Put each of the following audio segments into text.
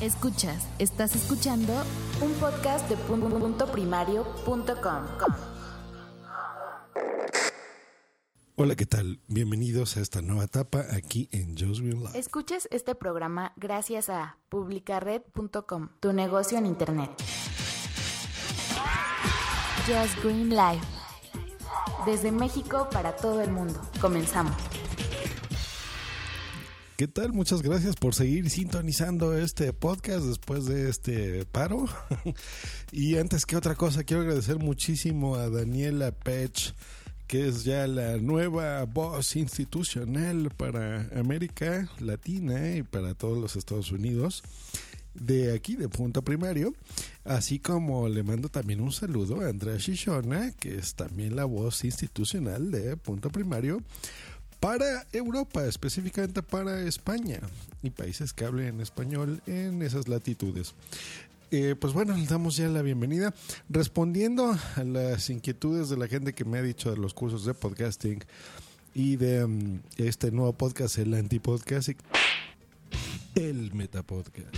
Escuchas, estás escuchando un podcast de punto primario.com. Hola, ¿qué tal? Bienvenidos a esta nueva etapa aquí en Just Green Life. Escuchas este programa gracias a publicared.com, tu negocio en internet. Just Green Life. Desde México para todo el mundo. Comenzamos. ¿Qué tal? Muchas gracias por seguir sintonizando este podcast después de este paro. y antes que otra cosa, quiero agradecer muchísimo a Daniela Pech, que es ya la nueva voz institucional para América Latina y para todos los Estados Unidos de aquí, de Punto Primario, así como le mando también un saludo a Andrea Shishona, que es también la voz institucional de Punto Primario para Europa, específicamente para España y países que hablen español en esas latitudes. Eh, pues bueno, les damos ya la bienvenida. Respondiendo a las inquietudes de la gente que me ha dicho de los cursos de podcasting y de um, este nuevo podcast, el Antipodcast, el Metapodcast.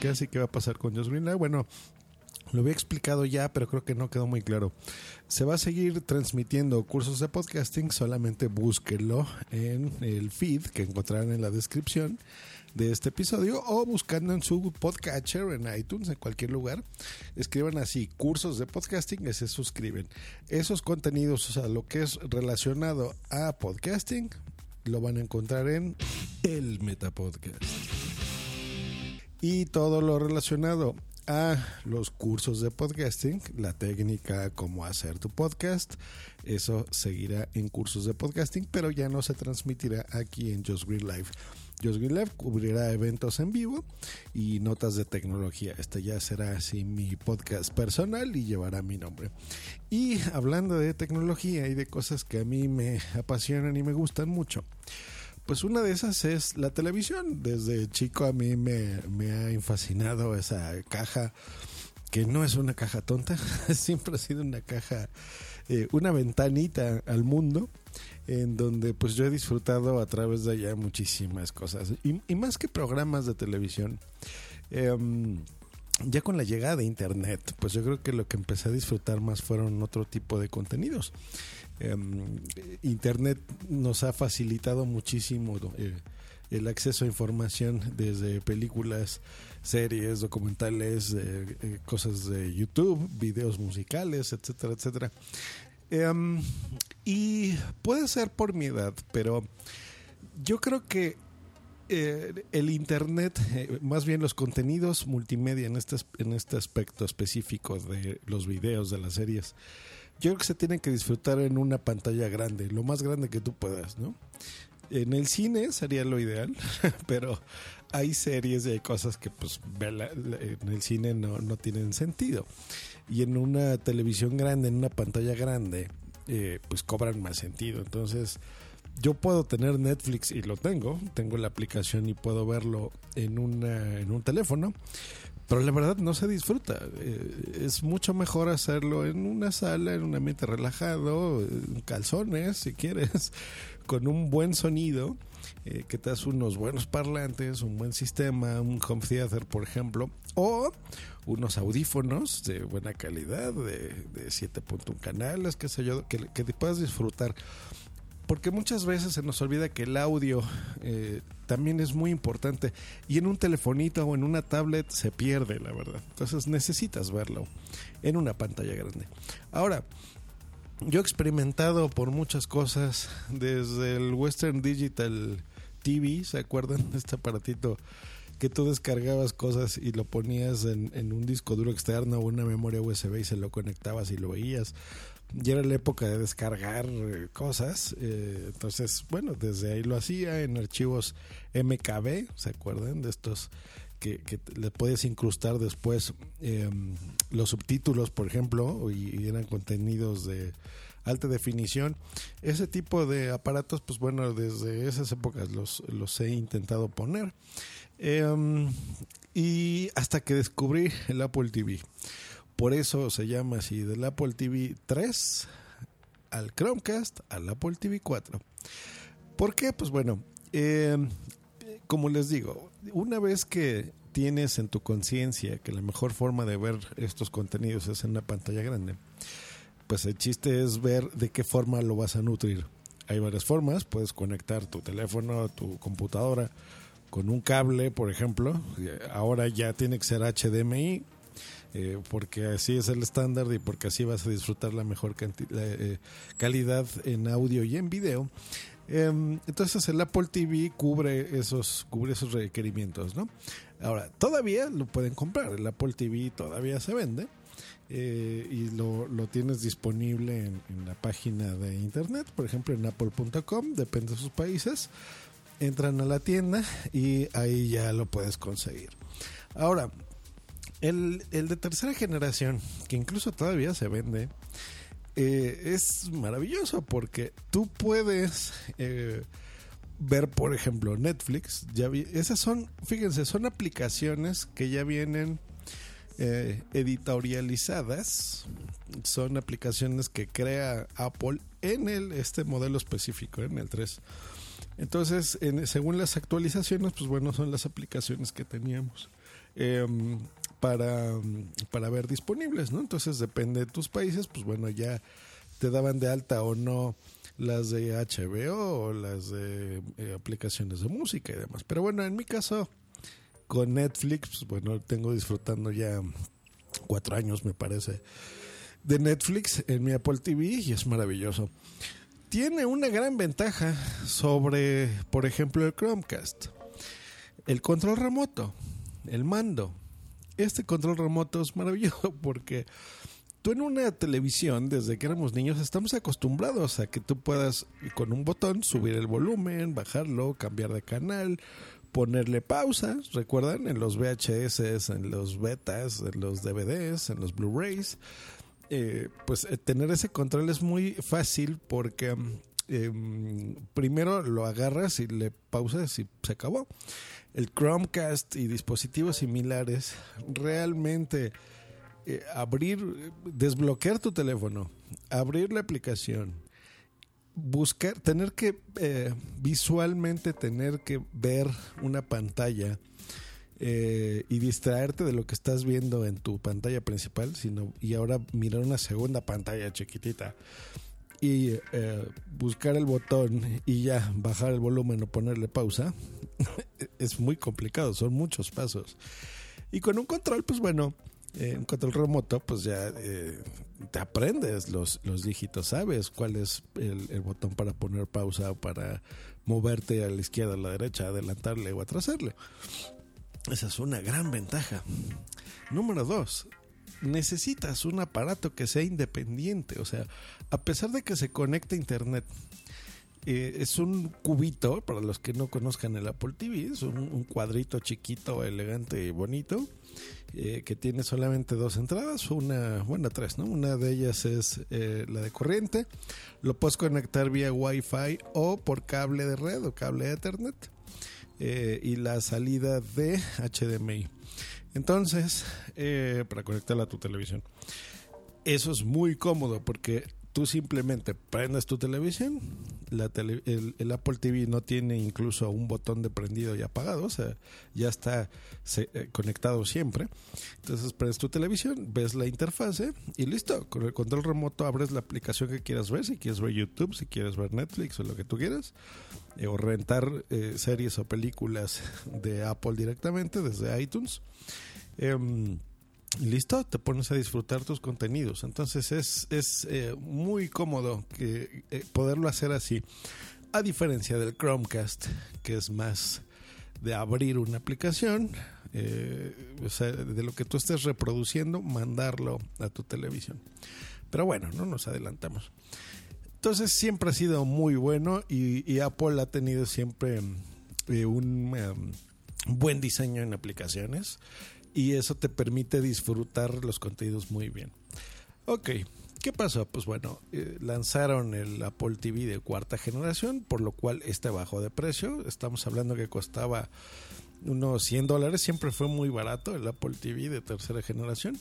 ¿Qué así que va a pasar con Josh Greenlight? Bueno, lo había explicado ya, pero creo que no quedó muy claro. Se va a seguir transmitiendo cursos de podcasting, solamente búsquenlo en el feed que encontrarán en la descripción de este episodio o buscando en su podcatcher en iTunes, en cualquier lugar. Escriban así, cursos de podcasting y se suscriben. Esos contenidos, o sea, lo que es relacionado a podcasting, lo van a encontrar en el Metapodcast. Y todo lo relacionado a los cursos de podcasting, la técnica cómo hacer tu podcast. Eso seguirá en cursos de podcasting, pero ya no se transmitirá aquí en Just Green Live. Just Green Live cubrirá eventos en vivo y notas de tecnología. Este ya será así mi podcast personal y llevará mi nombre. Y hablando de tecnología y de cosas que a mí me apasionan y me gustan mucho. Pues una de esas es la televisión. Desde chico a mí me, ha fascinado esa caja, que no es una caja tonta, siempre ha sido una caja, eh, una ventanita al mundo, en donde pues yo he disfrutado a través de allá muchísimas cosas. Y, más que programas de televisión. Em, ya con la llegada de internet, pues yo creo que lo que empecé a disfrutar más fueron otro tipo de contenidos. Em, internet nos ha facilitado muchísimo eh, el acceso a información desde películas, series, documentales, eh, eh, cosas de YouTube, videos musicales, etcétera, etcétera. Em, y puede ser por mi edad, pero yo creo que el Internet, más bien los contenidos multimedia en este, en este aspecto específico de los videos, de las series, yo creo que se tienen que disfrutar en una pantalla grande, lo más grande que tú puedas, ¿no? En el cine sería lo ideal, pero hay series y hay cosas que pues en el cine no, no tienen sentido. Y en una televisión grande, en una pantalla grande, eh, pues cobran más sentido. Entonces, yo puedo tener Netflix y lo tengo, tengo la aplicación y puedo verlo en, una, en un teléfono, pero la verdad no se disfruta. Eh, es mucho mejor hacerlo en una sala, en un ambiente relajado, en calzones, si quieres, con un buen sonido, eh, que te das unos buenos parlantes, un buen sistema, un home theater, por ejemplo, o unos audífonos de buena calidad, de, de 7.1 canales, qué sé yo, que, que te puedas disfrutar porque muchas veces se nos olvida que el audio eh, también es muy importante y en un telefonito o en una tablet se pierde, la verdad. Entonces necesitas verlo en una pantalla grande. Ahora, yo he experimentado por muchas cosas desde el Western Digital TV, ¿se acuerdan de este aparatito? que tú descargabas cosas y lo ponías en, en, un disco duro externo o una memoria USB y se lo conectabas y lo veías ya era la época de descargar eh, cosas. Eh, entonces, bueno, desde ahí lo hacía en archivos MKB, ¿se acuerdan? De estos que, le puedes incrustar después em, los subtítulos, por ejemplo, y, eran contenidos de alta definición. Ese tipo de aparatos, pues bueno, desde esas épocas los, los he intentado poner. Em, y hasta que descubrí el Apple TV. Por eso se llama así, del Apple TV 3 al Chromecast al Apple TV 4. ¿Por qué? Pues bueno, eh, como les digo, una vez que tienes en tu conciencia que la mejor forma de ver estos contenidos es en una pantalla grande, pues el chiste es ver de qué forma lo vas a nutrir. Hay varias formas, puedes conectar tu teléfono, tu computadora con un cable, por ejemplo. Ahora ya tiene que ser HDMI, eh, porque así es el estándar y porque así vas a disfrutar la mejor eh, calidad en audio y en video. Em, entonces el Apple TV cubre esos, cubre esos requerimientos, ¿no? Ahora, todavía lo pueden comprar, el Apple TV todavía se vende. Eh, y lo, lo, tienes disponible en, la página de internet, por ejemplo en apple.com, depende de sus países. Entran a la tienda y ahí ya lo puedes conseguir. Ahora, el, el de tercera generación, que incluso todavía se vende, eh, es maravilloso porque tú puedes eh, ver, por ejemplo, Netflix. Ya esas son, fíjense, son aplicaciones que ya vienen eh, editorializadas. Son aplicaciones que crea Apple en el, este modelo específico, en el 3. Entonces, según las actualizaciones, pues bueno, son las aplicaciones que teníamos. Para, para ver disponibles, ¿no? Entonces depende de tus países, pues bueno, ya te daban de alta o no las de HBO o las de eh, aplicaciones de música y demás. Pero bueno, en mi caso, con Netflix, pues bueno, tengo disfrutando ya cuatro años, me parece, de Netflix en mi Apple TV y es maravilloso. Tiene una gran ventaja sobre, por ejemplo, el Chromecast. El control remoto, el mando este control remoto es maravilloso porque tú en una televisión, desde que éramos niños, estamos acostumbrados a que tú puedas con un botón subir el volumen, bajarlo, cambiar de canal, ponerle pausa, recuerdan, en los VHS, en los betas, en los DVDs, en los Blu-rays. Eh, pues eh, tener ese control es muy fácil porque em, primero lo agarras y le pausas y se acabó el Chromecast y dispositivos similares, realmente eh, abrir, desbloquear tu teléfono, abrir la aplicación, buscar, tener que eh, visualmente tener que ver una pantalla eh, y distraerte de lo que estás viendo en tu pantalla principal, sino y ahora mirar una segunda pantalla chiquitita y eh, buscar el botón y ya bajar el volumen o ponerle pausa es muy complicado, son muchos pasos. Y con un control, pues bueno, eh, un control remoto, pues ya eh, te aprendes los, los dígitos, sabes cuál es el, el, botón para poner pausa o para moverte a la izquierda, a la derecha, adelantarle o atrasarle. Esa es una gran ventaja. Número dos, necesitas un aparato que sea independiente. O sea, a pesar de que se conecte a internet, eh, es un cubito, para los que no conozcan el Apple TV, es un, cuadrito chiquito, elegante y bonito, eh, que tiene solamente dos entradas, una, bueno, tres, ¿no? Una de ellas es eh, la de corriente, lo puedes conectar vía Wi-Fi o por cable de red o cable de Ethernet, y la salida de HDMI. Entonces, eh, para conectarla a tu televisión. Eso es muy cómodo porque tú simplemente prendes tu televisión, la el, Apple TV no tiene incluso un botón de prendido y apagado, o sea, ya está eh, conectado siempre. Entonces prendes tu televisión, ves la interfase y listo. Con el control remoto abres la aplicación que quieras ver, si quieres ver YouTube, si quieres ver Netflix o lo que tú quieras, eh, o rentar series o películas de Apple directamente desde iTunes. Em, listo, te pones a disfrutar tus contenidos. Entonces es, es eh, muy cómodo eh, poderlo hacer así. A diferencia del Chromecast, que es más de abrir una aplicación, eh, de lo que tú estés reproduciendo, mandarlo a tu televisión. Pero bueno, no nos adelantamos. Entonces siempre ha sido muy bueno y, Apple ha tenido siempre un em, buen diseño en aplicaciones y eso te permite disfrutar los contenidos muy bien. Ok, ¿qué pasó? Pues bueno, eh, lanzaron el Apple TV de cuarta generación, por lo cual este bajó de precio. Estamos hablando que costaba unos 100 dólares, siempre fue muy barato el Apple TV de tercera generación.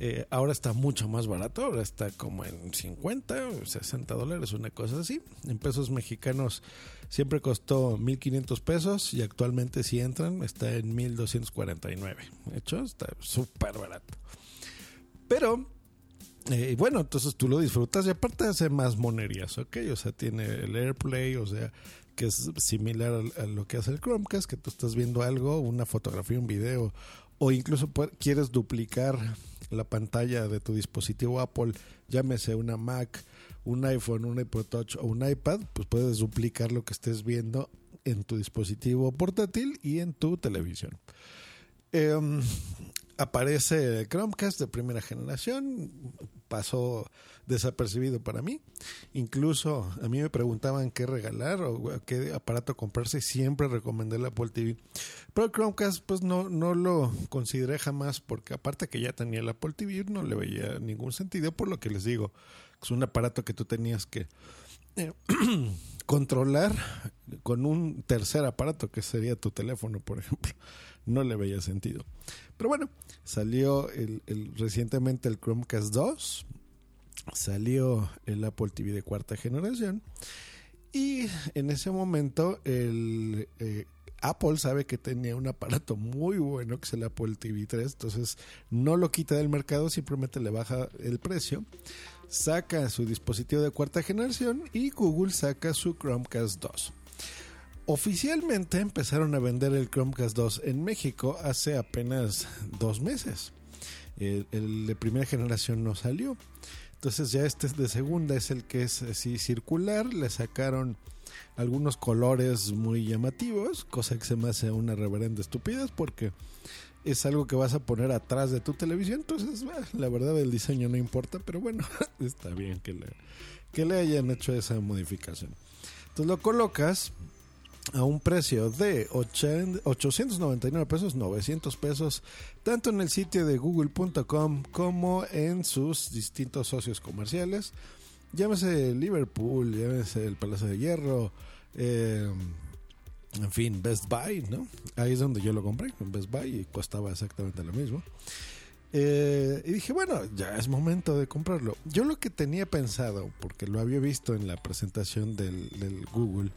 Eh, ahora está mucho más barato, ahora está como en 50 o 60 dólares, una cosa así. En pesos mexicanos siempre costó 1.500 pesos y actualmente si entran está en 1.249. De hecho, está súper barato. Pero, eh, bueno, entonces tú lo disfrutas y aparte hace más monerías, ¿ok? O sea, tiene el AirPlay, o sea, que es similar a, lo que hace el Chromecast, que tú estás viendo algo, una fotografía, un video, o incluso quieres duplicar la pantalla de tu dispositivo Apple, llámese una Mac, un iPhone, un iPod Touch o un iPad, pues puedes duplicar lo que estés viendo en tu dispositivo portátil y en tu televisión. Em, aparece Chromecast de primera generación, pasó desapercibido para mí. Incluso a mí me preguntaban qué regalar o qué aparato comprarse y siempre recomendé la Apple TV. Pero el Chromecast pues no, no lo consideré jamás porque aparte que ya tenía la Apple TV no le veía ningún sentido por lo que les digo. Es un aparato que tú tenías que eh, controlar con un tercer aparato que sería tu teléfono, por ejemplo. No le veía sentido. Pero bueno, salió el, recientemente el Chromecast 2, salió el Apple TV de cuarta generación y en ese momento el eh, Apple sabe que tenía un aparato muy bueno que es el Apple TV 3, entonces no lo quita del mercado, simplemente le baja el precio, saca su dispositivo de cuarta generación y Google saca su Chromecast 2. Oficialmente empezaron a vender el Chromecast 2 en México hace apenas dos meses. El, de primera generación no salió. Entonces ya este de segunda es el que es así circular. Le sacaron algunos colores muy llamativos, cosa que se me hace una reverenda estupidez porque es algo que vas a poner atrás de tu televisión. Entonces, la verdad el diseño no importa, pero bueno, está bien que le, que le hayan hecho esa modificación. Entonces lo colocas a un precio de 899 pesos, 900 pesos, tanto en el sitio de google.com como en sus distintos socios comerciales. Llámese Liverpool, llámese el Palacio de Hierro, eh, en fin, Best Buy, ¿no? Ahí es donde yo lo compré, en Best Buy, y costaba exactamente lo mismo. Eh, y dije, bueno, ya es momento de comprarlo. Yo lo que tenía pensado, porque lo había visto en la presentación del, del Google,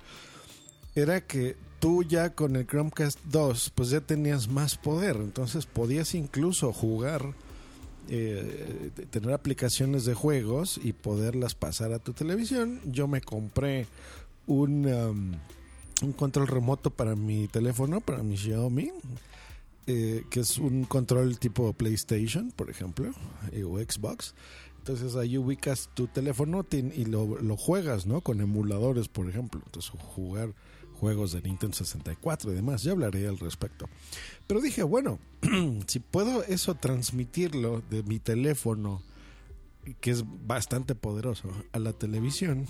era que tú ya con el Chromecast 2 pues ya tenías más poder, entonces podías incluso jugar, eh, tener aplicaciones de juegos y poderlas pasar a tu televisión. Yo me compré un, um, un control remoto para mi teléfono, para mi Xiaomi. Eh, que es un control tipo PlayStation, por ejemplo, eh, o Xbox. Entonces ahí ubicas tu teléfono y lo, lo, juegas, ¿no? Con emuladores, por ejemplo. Entonces jugar juegos de Nintendo 64 y demás. Ya hablaré al respecto. Pero dije, bueno, si puedo eso transmitirlo de mi teléfono, que es bastante poderoso, a la televisión,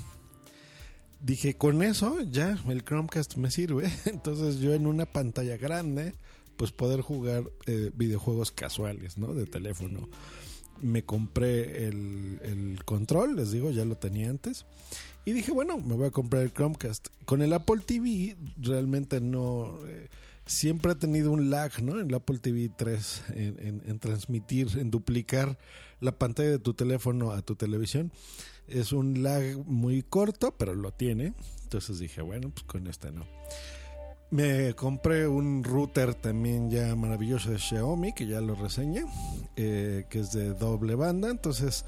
dije, con eso ya el Chromecast me sirve. Entonces yo en una pantalla grande, pues poder jugar eh, videojuegos casuales, ¿no? De teléfono me compré el, el, control, les digo, ya lo tenía antes. Y dije, bueno, me voy a comprar el Chromecast. Con el Apple TV realmente no... Eh, siempre ha tenido un lag, ¿no? En el Apple TV 3, en, en, transmitir, en duplicar la pantalla de tu teléfono a tu televisión. Es un lag muy corto, pero lo tiene. Entonces dije, bueno, pues con este no. Me compré un router también ya maravilloso de Xiaomi, que ya lo reseñé, eh, que es de doble banda. Entonces,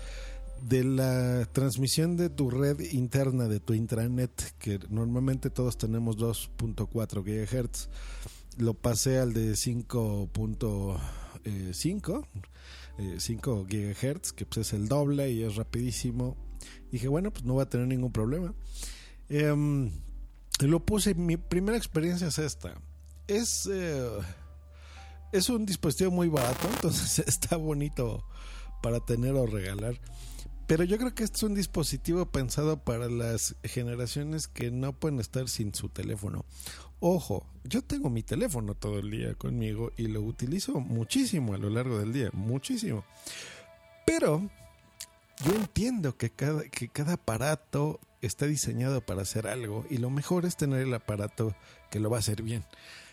de la transmisión de tu red interna, de tu intranet, que normalmente todos tenemos 2.4 GHz, lo pasé al de 5.5. 5 eh, GHz, que pues es el doble y es rapidísimo. Dije, bueno, pues no va a tener ningún problema. Eh, lo puse, mi primera experiencia es esta. Es, eh, es un dispositivo muy barato, entonces está bonito para tener o regalar. Pero yo creo que este es un dispositivo pensado para las generaciones que no pueden estar sin su teléfono. Ojo, yo tengo mi teléfono todo el día conmigo y lo utilizo muchísimo a lo largo del día, muchísimo. Pero yo entiendo que cada, que cada aparato está diseñado para hacer algo y lo mejor es tener el aparato que lo va a hacer bien.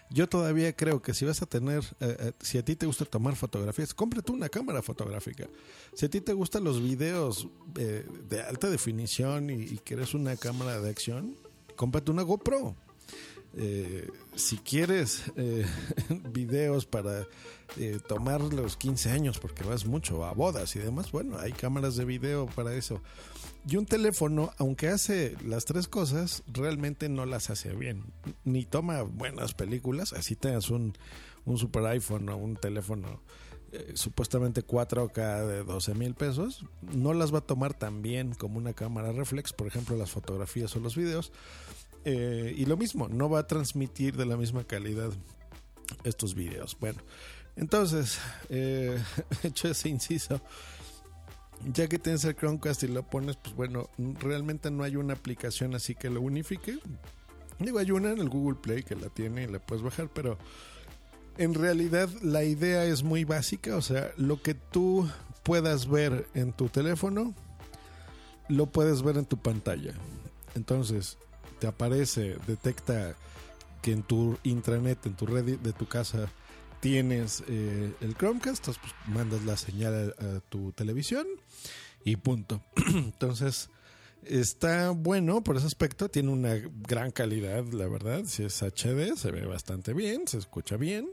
Yo todavía creo que si vas a tener, eh, eh, si a ti te gusta tomar fotografías, cómprate una cámara fotográfica. Si a ti te gustan los videos eh, de alta definición y, y quieres una cámara de acción, cómprate una GoPro. Eh, si quieres eh, videos para eh, tomar los 15 años, porque vas mucho a bodas y demás, bueno, hay cámaras de video para eso. Y un teléfono, aunque hace las tres cosas, realmente no las hace bien. Ni toma buenas películas, así tengas un, un super iPhone o un teléfono eh, supuestamente 4K de 12 mil pesos, no las va a tomar tan bien como una cámara reflex, por ejemplo, las fotografías o los videos. Eh, y lo mismo, no va a transmitir de la misma calidad estos videos. Bueno, entonces, eh, hecho ese inciso, ya que tienes el Chromecast y lo pones, pues bueno, realmente no hay una aplicación así que lo unifique. Digo, hay una en el Google Play que la tiene y la puedes bajar, pero en realidad la idea es muy básica, o sea, lo que tú puedas ver en tu teléfono, lo puedes ver en tu pantalla. Entonces, te aparece, detecta que en tu intranet, en tu red de tu casa, tienes eh, el Chromecast, entonces pues, mandas la señal a, tu televisión y punto. entonces, está bueno por ese aspecto, tiene una gran calidad, la verdad, si es HD, se ve bastante bien, se escucha bien.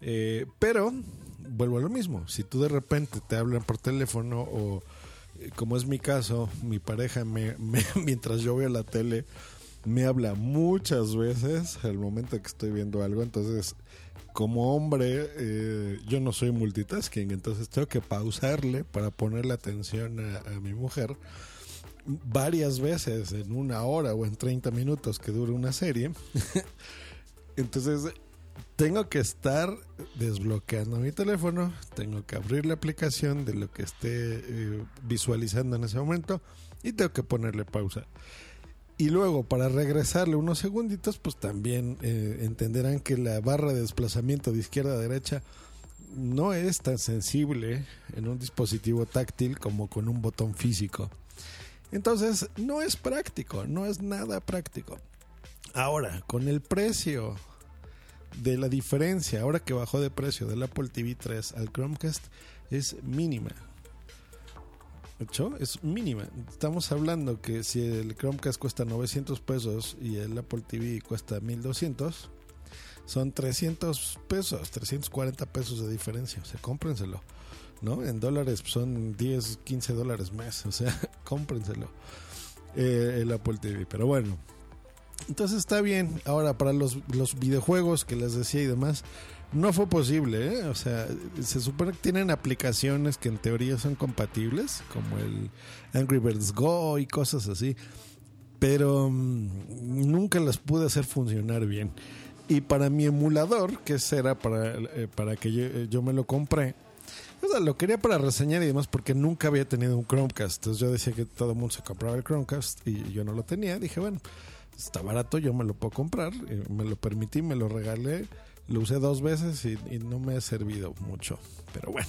Eh, pero, vuelvo a lo mismo, si tú de repente te hablan por teléfono o eh, como es mi caso, mi pareja me, mientras yo veo la tele me habla muchas veces al momento que estoy viendo algo, entonces como hombre eh, yo no soy multitasking, entonces tengo que pausarle para ponerle atención a, mi mujer varias veces en una hora o en 30 minutos que dure una serie. entonces tengo que estar desbloqueando mi teléfono, tengo que abrir la aplicación de lo que esté eh, visualizando en ese momento y tengo que ponerle pausa. Y luego, para regresarle unos segunditos, pues también eh, entenderán que la barra de desplazamiento de izquierda a derecha no es tan sensible en un dispositivo táctil como con un botón físico. Entonces, no es práctico, no es nada práctico. Ahora, con el precio de la diferencia, ahora que bajó de precio del Apple TV 3 al Chromecast, es mínima. Es mínima. Estamos hablando que si el Chromecast cuesta 900 pesos y el Apple TV cuesta 1200, son 300 pesos, 340 pesos de diferencia. O sea, cómprenselo. ¿No? En dólares son 10, 15 dólares más. O sea, cómprenselo. Eh, el Apple TV. Pero bueno, entonces está bien. Ahora, para los, los videojuegos que les decía y demás, no fue posible. ¿eh? O sea, se supone que tienen aplicaciones que en teoría son compatibles, como el Angry Birds Go y cosas así. Pero um, nunca las pude hacer funcionar bien. Y para mi emulador, que era para, eh, para que yo, yo, me lo compré, o sea, lo quería para reseñar y demás porque nunca había tenido un Chromecast. Entonces yo decía que todo el mundo se compraba el Chromecast y yo no lo tenía. Dije, bueno, está barato, yo me lo puedo comprar, me lo permití, me lo regalé, lo usé dos veces y, no me ha servido mucho, pero bueno.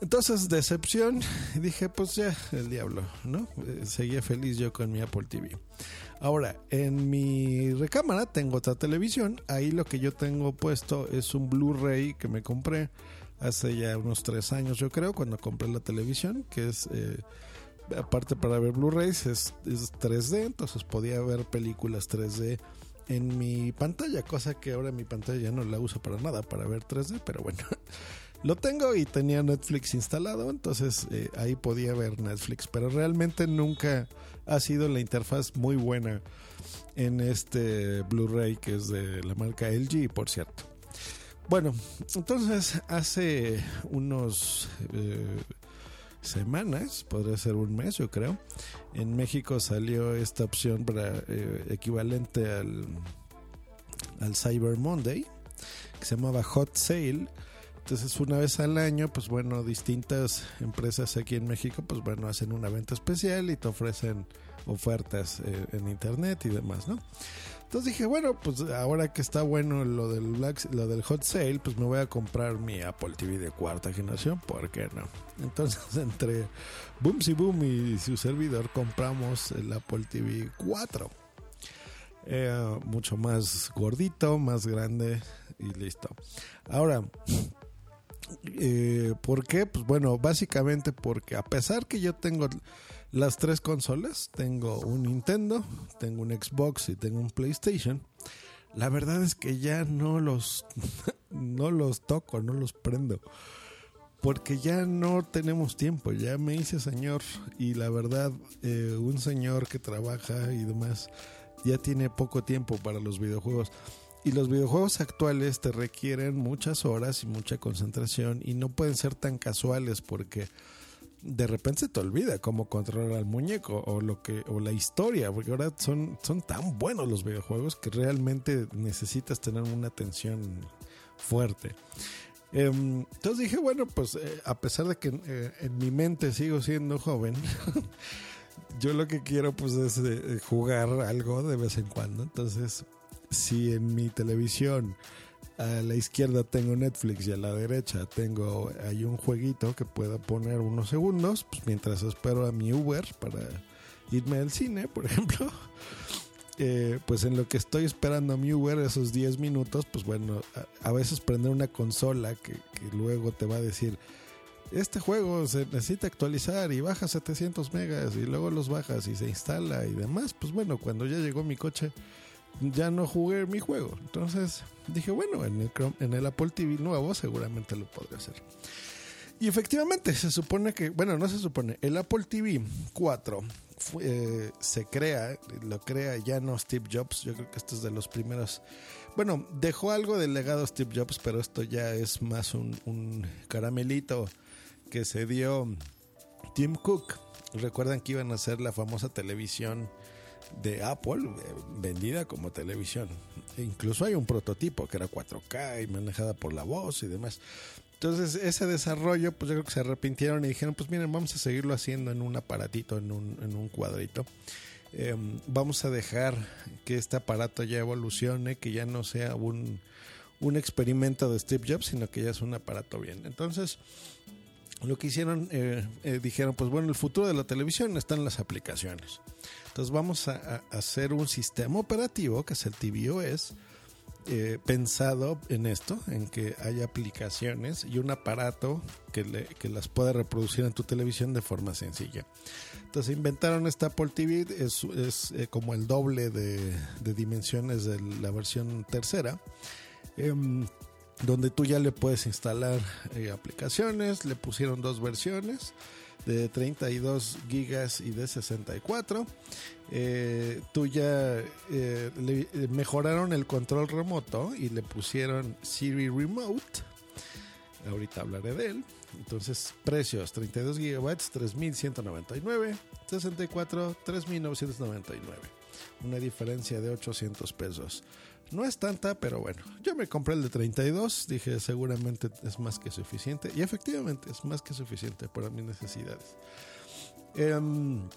Entonces, decepción, dije, pues ya, el diablo, ¿no? Eh, seguía feliz yo con mi Apple TV. Ahora, en mi recámara tengo otra televisión, ahí lo que yo tengo puesto es un Blu-ray que me compré hace ya unos tres años, yo creo, cuando compré la televisión, que es... Eh, aparte para ver Blu-rays es, 3D, entonces podía ver películas 3D en mi pantalla, cosa que ahora mi pantalla ya no la uso para nada, para ver 3D, pero bueno, lo tengo y tenía Netflix instalado, entonces eh, ahí podía ver Netflix, pero realmente nunca ha sido la interfaz muy buena en este Blu-ray que es de la marca LG, por cierto. Bueno, entonces hace unos... Eh, semanas, podría ser un mes yo creo, en México salió esta opción para eh, equivalente al, al Cyber Monday, que se llamaba Hot Sale. Entonces una vez al año, pues bueno, distintas empresas aquí en México, pues bueno, hacen una venta especial y te ofrecen ofertas eh, en internet y demás, ¿no? Entonces dije, bueno, pues ahora que está bueno lo del lo del hot sale, pues me voy a comprar mi Apple TV de cuarta generación, ¿por qué no? Entonces entre Boom y Boom y su servidor compramos el Apple TV 4. Eh, mucho más gordito, más grande y listo. Ahora, eh, ¿por qué? Pues bueno, básicamente porque a pesar que yo tengo las tres consolas, tengo un Nintendo, tengo un Xbox y tengo un PlayStation, la verdad es que ya no los, no los toco, no los prendo. Porque ya no tenemos tiempo, ya me hice señor y la verdad, eh, un señor que trabaja y demás, ya tiene poco tiempo para los videojuegos. Y los videojuegos actuales te requieren muchas horas y mucha concentración y no pueden ser tan casuales porque de repente se te olvida cómo controlar al muñeco o lo que o la historia, porque ahora son son tan buenos los videojuegos que realmente necesitas tener una atención fuerte. Em, entonces dije, bueno, pues eh, a pesar de que eh, en mi mente sigo siendo joven, yo lo que quiero pues es eh, jugar algo de vez en cuando. Entonces, si en mi televisión a la izquierda tengo Netflix y a la derecha tengo hay un jueguito que pueda poner unos segundos, pues mientras espero a mi Uber para irme al cine, por ejemplo. Eh, pues en lo que estoy esperando a mi Uber esos 10 minutos, pues bueno, a, veces prender una consola que, que, luego te va a decir, este juego se necesita actualizar y baja 700 megas y luego los bajas y se instala y demás, pues bueno, cuando ya llegó mi coche ya no jugué mi juego. Entonces dije, bueno, en el, en el Apple TV nuevo seguramente lo podré hacer. Y efectivamente, se supone que, bueno, no se supone, el Apple TV 4 eh, se crea, lo crea ya no Steve Jobs, yo creo que esto es de los primeros, bueno, dejó algo del legado Steve Jobs, pero esto ya es más un, un caramelito que se dio Tim Cook. Recuerdan que iban a hacer la famosa televisión de Apple eh, vendida como televisión. E incluso hay un prototipo que era 4K y manejada por la voz y demás. Entonces ese desarrollo, pues yo creo que se arrepintieron y dijeron, pues miren, vamos a seguirlo haciendo en un aparatito, en un, en un cuadrito. Em, vamos a dejar que este aparato ya evolucione, que ya no sea un, un experimento de Steve Jobs, sino que ya es un aparato bien. Entonces, lo que hicieron, eh, eh, dijeron, pues bueno, el futuro de la televisión está en las aplicaciones. Entonces vamos a, hacer un sistema operativo, que es el tvOS, eh, pensado en esto, en que haya aplicaciones y un aparato que, las pueda reproducir en tu televisión de forma sencilla. Entonces inventaron esta Apple TV, es, eh, como el doble de, dimensiones de la versión tercera. Em, donde tú ya le puedes instalar eh, aplicaciones, le pusieron dos versiones de 32 gigas y de 64. Eh, tú ya eh, le, mejoraron el control remoto y le pusieron Siri Remote. Ahorita hablaré de él. Entonces, precios: 32 gigabytes, 3199, 64, 3999. Una diferencia de 800 pesos. No es tanta, pero bueno, yo me compré el de 32, dije seguramente es más que suficiente y efectivamente es más que suficiente para mis necesidades. Em,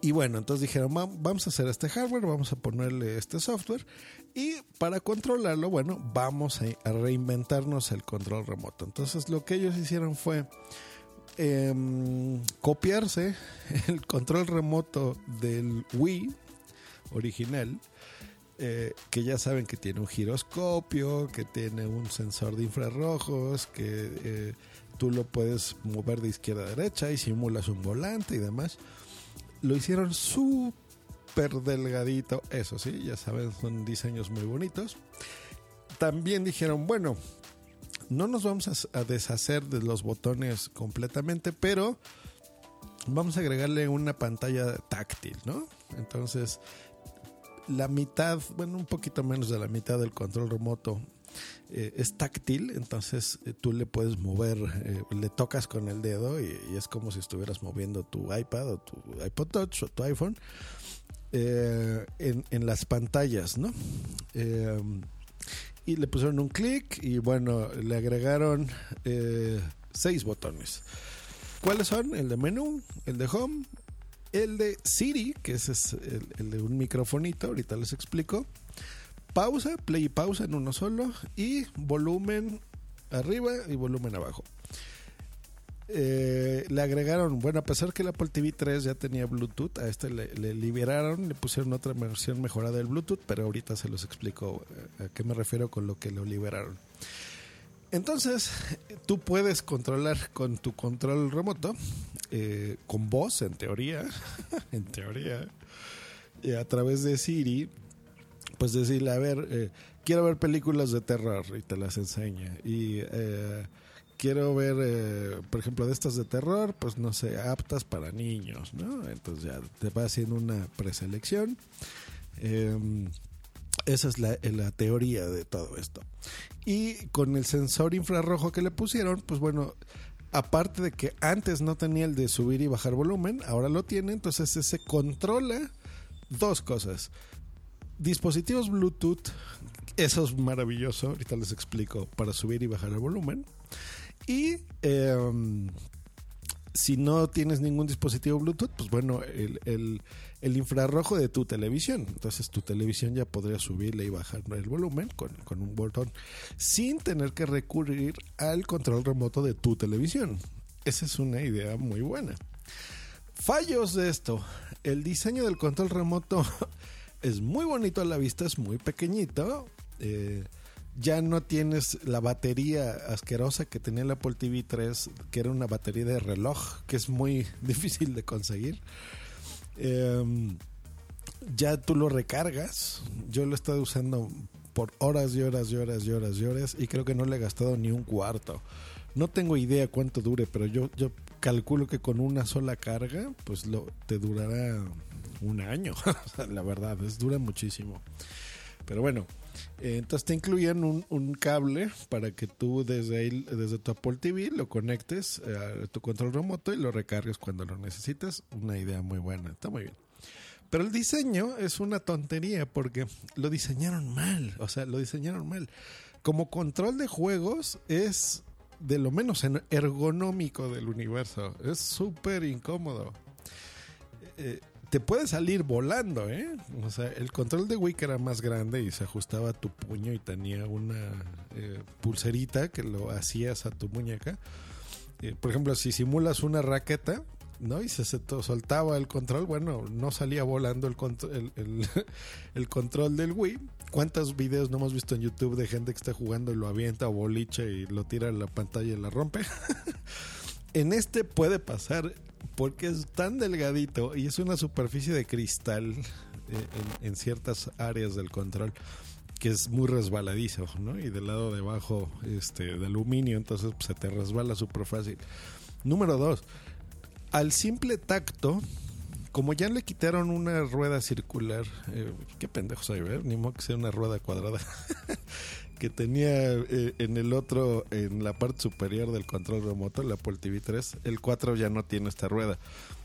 y bueno, entonces dijeron, vamos a hacer este hardware, vamos a ponerle este software y para controlarlo, bueno, vamos a, reinventarnos el control remoto. Entonces lo que ellos hicieron fue em, copiarse el control remoto del Wii original eh, que ya saben que tiene un giroscopio, que tiene un sensor de infrarrojos, que eh, tú lo puedes mover de izquierda a derecha y simulas un volante y demás. Lo hicieron súper delgadito, eso sí, ya saben, son diseños muy bonitos. También dijeron, bueno, no nos vamos a deshacer de los botones completamente, pero vamos a agregarle una pantalla táctil, ¿no? Entonces, la mitad, bueno, un poquito menos de la mitad del control remoto eh, es táctil, entonces eh, tú le puedes mover, eh, le tocas con el dedo y, es como si estuvieras moviendo tu iPad o tu iPod Touch o tu iPhone en, en, las pantallas, ¿no? y le pusieron un clic y bueno, le agregaron seis botones. ¿Cuáles son? El de menú, el de home, el de Siri, que ese es el, de un microfonito, ahorita les explico. Pausa, play y pausa en uno solo. Y volumen arriba y volumen abajo. eh, le agregaron, bueno, a pesar que el Apple TV 3 ya tenía Bluetooth, a este le, liberaron, le pusieron otra versión mejorada del Bluetooth, pero ahorita se los explico eh, a qué me refiero con lo que lo liberaron. Entonces, tú puedes controlar con tu control remoto, eh, con voz, en teoría, en teoría, a través de Siri, pues decirle, a ver, quiero ver películas de terror y te las enseña. Y quiero ver, eh, por ejemplo, de estas de terror, pues no sé, aptas para niños, ¿no? Entonces ya te va haciendo una preselección. Em, esa es la, la, teoría de todo esto. Y con el sensor infrarrojo que le pusieron, pues bueno, aparte de que antes no tenía el de subir y bajar volumen, ahora lo tiene, entonces se controla dos cosas. Dispositivos Bluetooth, eso es maravilloso, ahorita les explico, para subir y bajar el volumen. Y em, si no tienes ningún dispositivo Bluetooth, pues bueno, el, infrarrojo de tu televisión. Entonces tu televisión ya podría subirle y bajar el volumen con, con un botón sin tener que recurrir al control remoto de tu televisión. Esa es una idea muy buena. Fallos de esto. El diseño del control remoto es muy bonito a la vista, es muy pequeñito. Eh, ya no tienes la batería asquerosa que tenía el Apple TV 3, que era una batería de reloj, que es muy difícil de conseguir. Em, ya tú lo recargas. Yo lo he estado usando por horas y horas y horas y horas y horas y creo que no le he gastado ni un cuarto. No tengo idea cuánto dure, pero yo, yo calculo que con una sola carga, pues lo, te durará un año. la verdad, es dura muchísimo. Pero bueno, eh, entonces te incluyen un, cable para que tú desde ahí, desde tu Apple TV lo conectes a tu control remoto y lo recargues cuando lo necesites. Una idea muy buena, está muy bien. Pero el diseño es una tontería porque lo diseñaron mal, o sea, lo diseñaron mal. Como control de juegos es de lo menos ergonómico del universo, es súper incómodo. Eh, te puede salir volando, ¿eh? O sea, el control de Wii era más grande y se ajustaba a tu puño y tenía una eh, pulserita que lo hacías a tu muñeca. Eh, por ejemplo, si simulas una raqueta, ¿no? Y se, soltaba el control, bueno, no salía volando el, el, el, control del Wii. ¿Cuántos videos no hemos visto en YouTube de gente que está jugando y lo avienta o boliche y lo tira a la pantalla y la rompe? en este puede pasar porque es tan delgadito y es una superficie de cristal eh, en, ciertas áreas del control que es muy resbaladizo, ¿no? Y del lado de abajo este, de aluminio, entonces pues, se te resbala súper fácil. Número dos, al simple tacto, como ya le quitaron una rueda circular, eh, qué pendejos hay, ver, ni modo que sea una rueda cuadrada. que tenía eh, en el otro, en la parte superior del control remoto, la Apple TV 3, el 4 ya no tiene esta rueda.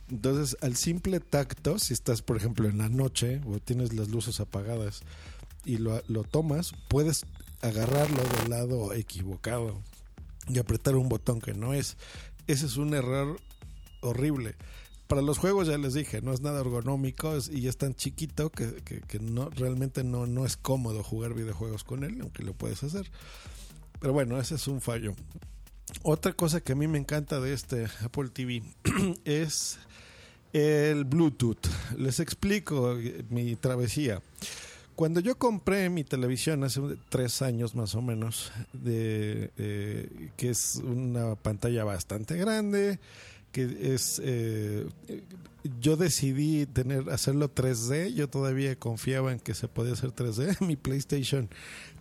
Entonces, al simple tacto, si estás, por ejemplo, en la noche o tienes las luces apagadas y lo, lo tomas, puedes agarrarlo del lado equivocado y apretar un botón que no es. Ese es un error horrible para los juegos ya les dije, no es nada ergonómico y es tan chiquito que, no, realmente no, no es cómodo jugar videojuegos con él, aunque lo puedes hacer. Pero bueno, ese es un fallo. Otra cosa que a mí me encanta de este Apple TV es el Bluetooth. Les explico mi travesía. Cuando yo compré mi televisión hace tres años más o menos, de, eh, que es una pantalla bastante grande, que es eh, yo decidí tener hacerlo 3D yo todavía confiaba en que se podía hacer 3D mi PlayStation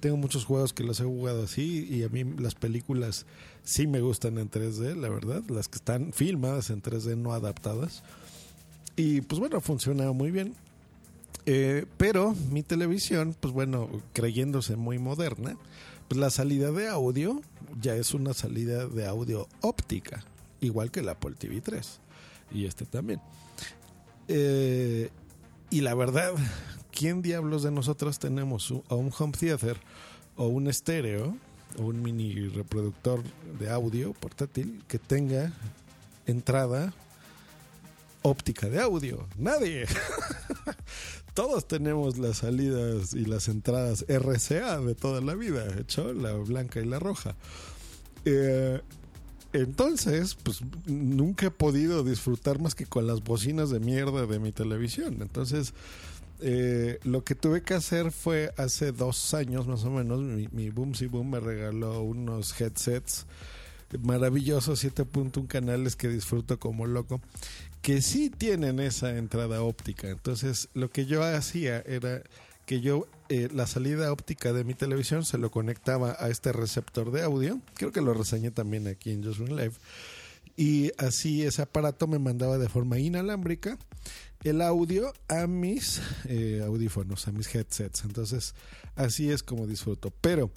tengo muchos juegos que los he jugado así y a mí las películas sí me gustan en 3D la verdad las que están filmadas en 3D no adaptadas y pues bueno funciona muy bien eh, pero mi televisión pues bueno creyéndose muy moderna pues la salida de audio ya es una salida de audio óptica igual que el Apple TV 3 y este también. Eh, y la verdad, ¿quién diablos de nosotros tenemos un, un home theater o un estéreo o un mini reproductor de audio portátil que tenga entrada óptica de audio? Nadie. Todos tenemos las salidas y las entradas RCA de toda la vida, hecho la blanca y la roja. Eh, entonces, pues nunca he podido disfrutar más que con las bocinas de mierda de mi televisión. Entonces, eh, lo que tuve que hacer fue hace dos años más o menos, mi, mi Boomsy Boom me regaló unos headsets maravillosos, 7.1 canales que disfruto como loco, que sí tienen esa entrada óptica. Entonces, lo que yo hacía era que yo eh, la salida óptica de mi televisión se lo conectaba a este receptor de audio. Creo que lo reseñé también aquí en Just Live. Y así ese aparato me mandaba de forma inalámbrica el audio a mis eh, audífonos, a mis headsets. Entonces, así es como disfruto. Pero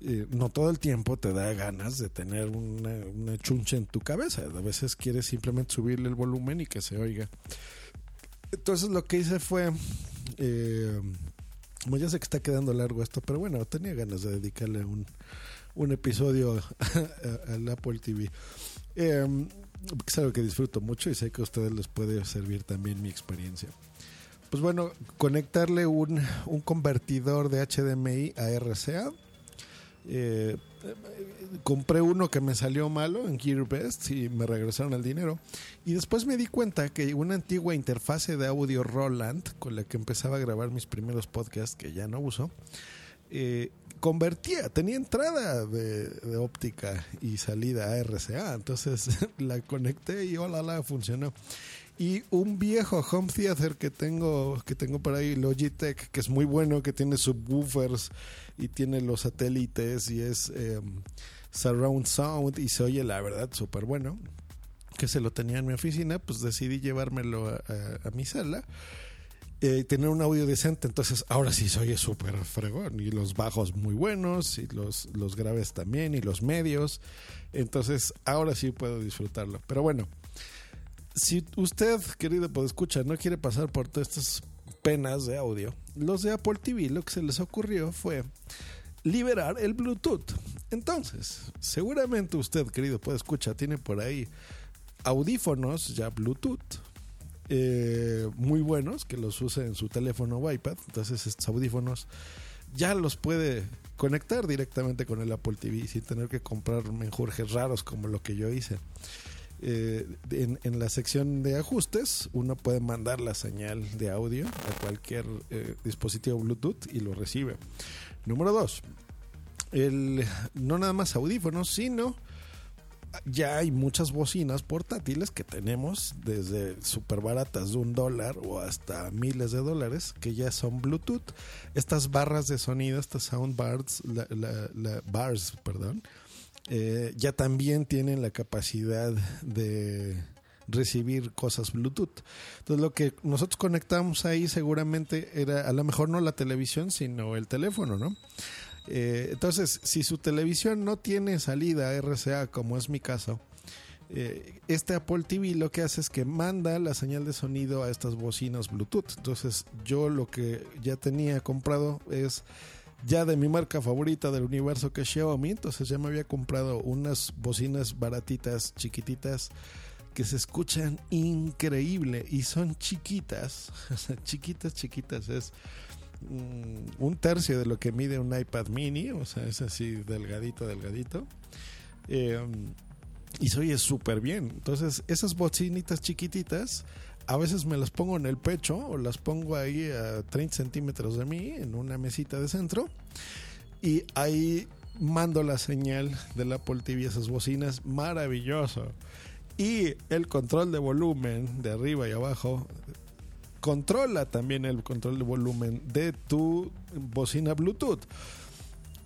eh, no todo el tiempo te da ganas de tener una, una chuncha en tu cabeza. A veces quieres simplemente subirle el volumen y que se oiga. Entonces lo que hice fue como ya sé que está quedando largo esto, pero bueno, tenía ganas de dedicarle un, un episodio al Apple TV. Eh, es algo que disfruto mucho y sé que a ustedes les puede servir también mi experiencia. Pues bueno, conectarle un, un convertidor de HDMI a RCA eh, compré uno que me salió malo en GearBest y me regresaron el dinero. Y después me di cuenta que una antigua interfase de audio Roland con la que empezaba a grabar mis primeros podcasts, que ya no uso, eh, convertía, tenía entrada de, óptica y salida a RCA. Entonces la conecté y hola, la funcionó y un viejo home theater que tengo que tengo por ahí Logitech que es muy bueno que tiene subwoofers y tiene los satélites y es em, surround sound y se oye la verdad súper bueno que se lo tenía en mi oficina pues decidí llevármelo a, mi sala eh, tener un audio decente. Entonces ahora sí se oye súper fregón y los bajos muy buenos y los, los graves también y los medios. Entonces ahora sí puedo disfrutarlo. Pero bueno si usted, querido escucha, no quiere pasar por todas estas penas de audio, los de Apple TV lo que se les ocurrió fue liberar el Bluetooth. Entonces, seguramente usted, querido escucha, tiene por ahí audífonos ya Bluetooth. Eh, muy buenos que los use en su teléfono o iPad. Entonces, estos audífonos ya los puede conectar directamente con el Apple TV sin tener que comprar menjurjes raros como lo que yo hice. Eh, en, la sección de ajustes uno puede mandar la señal de audio a cualquier eh, dispositivo Bluetooth y lo recibe. Número dos, el, no nada más audífonos, sino ya hay muchas bocinas portátiles que tenemos desde súper baratas de un dólar o hasta miles de dólares que ya son Bluetooth. Estas barras de sonido, estas soundbars, la bars, perdón, eh, ya también tienen la capacidad de recibir cosas Bluetooth. Entonces lo que nosotros conectamos ahí seguramente era a lo mejor no la televisión, sino el teléfono, ¿no? Eh, entonces, si su televisión no tiene salida RCA, como es mi caso, eh, este Apple TV lo que hace es que manda la señal de sonido a estas bocinas Bluetooth. Entonces, yo lo que ya tenía comprado es ya de mi marca favorita del universo que es Xiaomi. Entonces ya me había comprado unas bocinas baratitas, chiquititas, que se escuchan increíble y son chiquitas, chiquitas, chiquitas. Es mm, un tercio de lo que mide un iPad mini, o sea, es así delgadito, delgadito. Em, y se oye súper bien. Entonces, esas bocinitas chiquititas a veces me las pongo en el pecho o las pongo ahí a 30 centímetros de mí en una mesita de centro y ahí mando la señal del Apple TV esas bocinas. Maravilloso. Y el control de volumen de arriba y abajo controla también el control de volumen de tu bocina Bluetooth.